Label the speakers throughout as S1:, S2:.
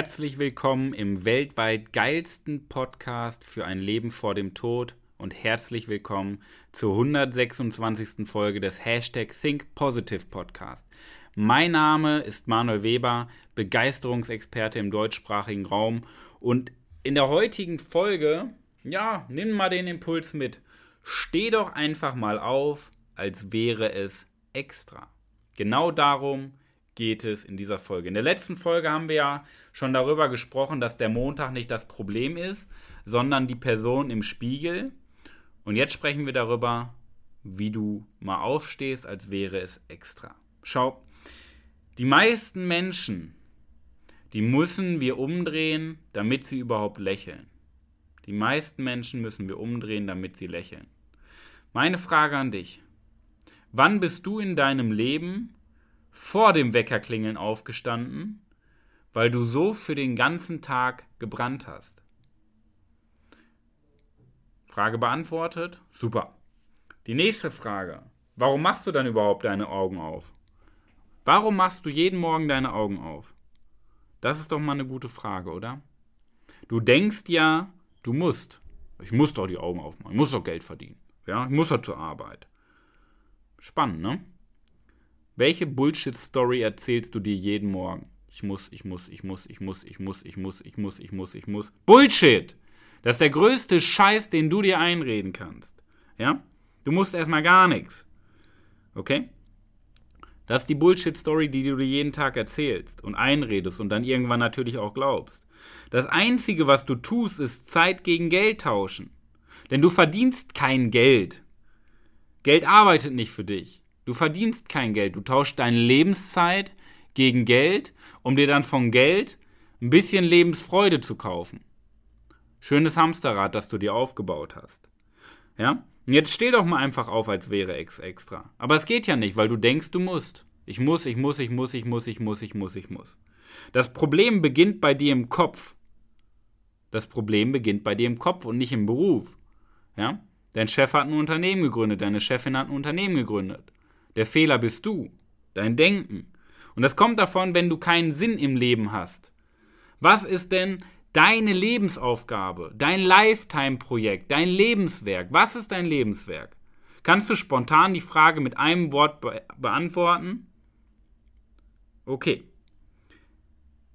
S1: Herzlich willkommen im weltweit geilsten Podcast für ein Leben vor dem Tod und herzlich willkommen zur 126. Folge des Hashtag Think Positive Podcast. Mein Name ist Manuel Weber, Begeisterungsexperte im deutschsprachigen Raum und in der heutigen Folge, ja, nimm mal den Impuls mit. Steh doch einfach mal auf, als wäre es extra. Genau darum geht es in dieser Folge. In der letzten Folge haben wir ja schon darüber gesprochen, dass der Montag nicht das Problem ist, sondern die Person im Spiegel. Und jetzt sprechen wir darüber, wie du mal aufstehst, als wäre es extra. Schau, die meisten Menschen, die müssen wir umdrehen, damit sie überhaupt lächeln. Die meisten Menschen müssen wir umdrehen, damit sie lächeln. Meine Frage an dich. Wann bist du in deinem Leben vor dem Weckerklingeln aufgestanden, weil du so für den ganzen Tag gebrannt hast? Frage beantwortet? Super. Die nächste Frage. Warum machst du dann überhaupt deine Augen auf? Warum machst du jeden Morgen deine Augen auf? Das ist doch mal eine gute Frage, oder? Du denkst ja, du musst. Ich muss doch die Augen aufmachen. Ich muss doch Geld verdienen. Ja, ich muss doch zur Arbeit. Spannend, ne? Welche Bullshit-Story erzählst du dir jeden Morgen? Ich muss, ich muss, ich muss, ich muss, ich muss, ich muss, ich muss, ich muss, ich muss. Bullshit! Das ist der größte Scheiß, den du dir einreden kannst. Ja? Du musst erstmal gar nichts. Okay? Das ist die Bullshit-Story, die du dir jeden Tag erzählst und einredest und dann irgendwann natürlich auch glaubst. Das Einzige, was du tust, ist Zeit gegen Geld tauschen. Denn du verdienst kein Geld. Geld arbeitet nicht für dich. Du verdienst kein Geld. Du tauschst deine Lebenszeit gegen Geld, um dir dann von Geld ein bisschen Lebensfreude zu kaufen. Schönes Hamsterrad, das du dir aufgebaut hast. Ja? Und jetzt steh doch mal einfach auf, als wäre ex extra. Aber es geht ja nicht, weil du denkst, du musst. Ich muss, ich muss, ich muss, ich muss, ich muss, ich muss, ich muss. Das Problem beginnt bei dir im Kopf. Das Problem beginnt bei dir im Kopf und nicht im Beruf. Ja? Dein Chef hat ein Unternehmen gegründet, deine Chefin hat ein Unternehmen gegründet. Der Fehler bist du, dein Denken. Und das kommt davon, wenn du keinen Sinn im Leben hast. Was ist denn deine Lebensaufgabe, dein Lifetime-Projekt, dein Lebenswerk? Was ist dein Lebenswerk? Kannst du spontan die Frage mit einem Wort be beantworten? Okay.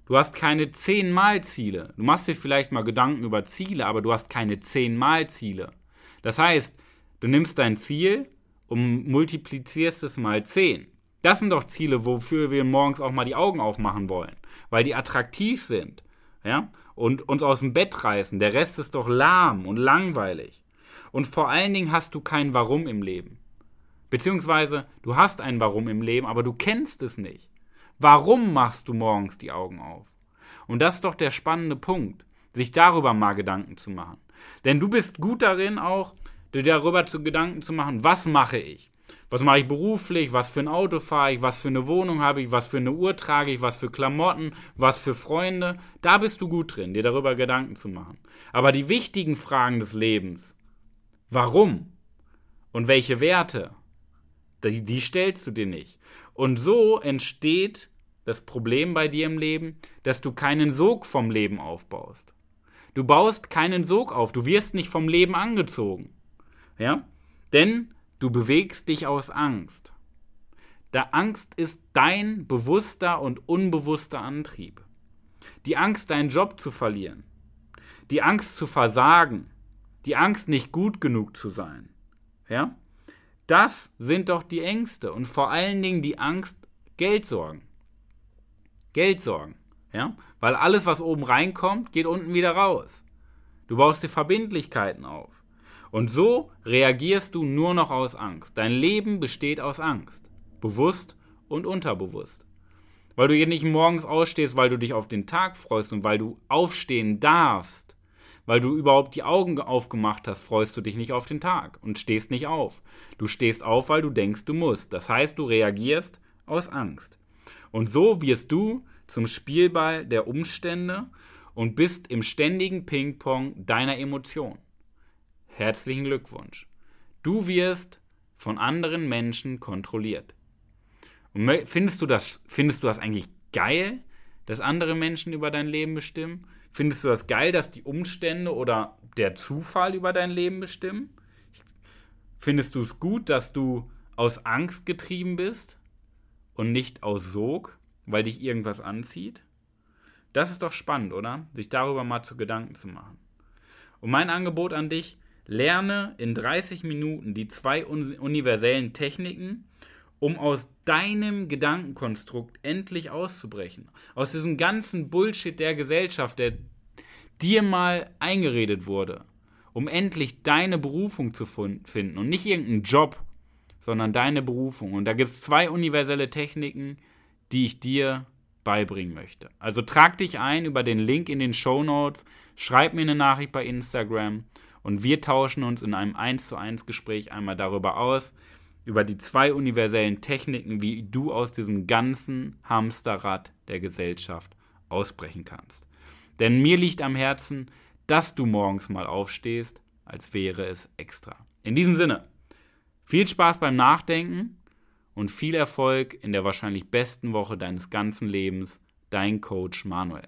S1: Du hast keine 10 Mal Ziele. Du machst dir vielleicht mal Gedanken über Ziele, aber du hast keine 10 Mal Ziele. Das heißt, du nimmst dein Ziel und multiplizierst es mal 10. Das sind doch Ziele, wofür wir morgens auch mal die Augen aufmachen wollen, weil die attraktiv sind, ja, und uns aus dem Bett reißen. Der Rest ist doch lahm und langweilig. Und vor allen Dingen hast du kein Warum im Leben. Beziehungsweise du hast ein Warum im Leben, aber du kennst es nicht. Warum machst du morgens die Augen auf? Und das ist doch der spannende Punkt, sich darüber mal Gedanken zu machen. Denn du bist gut darin auch, dir darüber zu Gedanken zu machen, was mache ich? Was mache ich beruflich? Was für ein Auto fahre ich? Was für eine Wohnung habe ich? Was für eine Uhr trage ich? Was für Klamotten? Was für Freunde? Da bist du gut drin, dir darüber Gedanken zu machen. Aber die wichtigen Fragen des Lebens, warum und welche Werte, die, die stellst du dir nicht. Und so entsteht das Problem bei dir im Leben, dass du keinen Sog vom Leben aufbaust. Du baust keinen Sog auf, du wirst nicht vom Leben angezogen. Ja? Denn du bewegst dich aus Angst. Da Angst ist dein bewusster und unbewusster Antrieb. Die Angst, deinen Job zu verlieren. Die Angst zu versagen. Die Angst, nicht gut genug zu sein. Ja? Das sind doch die Ängste und vor allen Dingen die Angst, Geldsorgen. Geldsorgen. Ja? Weil alles, was oben reinkommt, geht unten wieder raus. Du baust dir Verbindlichkeiten auf. Und so reagierst du nur noch aus Angst. Dein Leben besteht aus Angst. Bewusst und unterbewusst. Weil du hier nicht morgens ausstehst, weil du dich auf den Tag freust und weil du aufstehen darfst. Weil du überhaupt die Augen aufgemacht hast, freust du dich nicht auf den Tag und stehst nicht auf. Du stehst auf, weil du denkst, du musst. Das heißt, du reagierst aus Angst. Und so wirst du zum Spielball der Umstände und bist im ständigen Ping-Pong deiner Emotionen. Herzlichen Glückwunsch. Du wirst von anderen Menschen kontrolliert. Und findest du das, findest du das eigentlich geil, dass andere Menschen über dein Leben bestimmen? Findest du das geil, dass die Umstände oder der Zufall über dein Leben bestimmen? Findest du es gut, dass du aus Angst getrieben bist und nicht aus Sog, weil dich irgendwas anzieht? Das ist doch spannend, oder? Sich darüber mal zu Gedanken zu machen. Und mein Angebot an dich, lerne in 30 Minuten die zwei universellen Techniken, um aus deinem Gedankenkonstrukt endlich auszubrechen. Aus diesem ganzen Bullshit der Gesellschaft, der dir mal eingeredet wurde. Um endlich deine Berufung zu finden und nicht irgendeinen Job, sondern deine Berufung. Und da gibt es zwei universelle Techniken, die ich dir beibringen möchte. Also trag dich ein über den Link in den Show Notes, schreib mir eine Nachricht bei Instagram und wir tauschen uns in einem 1 zu 1 Gespräch einmal darüber aus, über die zwei universellen Techniken, wie du aus diesem ganzen Hamsterrad der Gesellschaft ausbrechen kannst. Denn mir liegt am Herzen, dass du morgens mal aufstehst, als wäre es extra. In diesem Sinne, viel Spaß beim Nachdenken und viel Erfolg in der wahrscheinlich besten Woche deines ganzen Lebens. Dein Coach Manuel.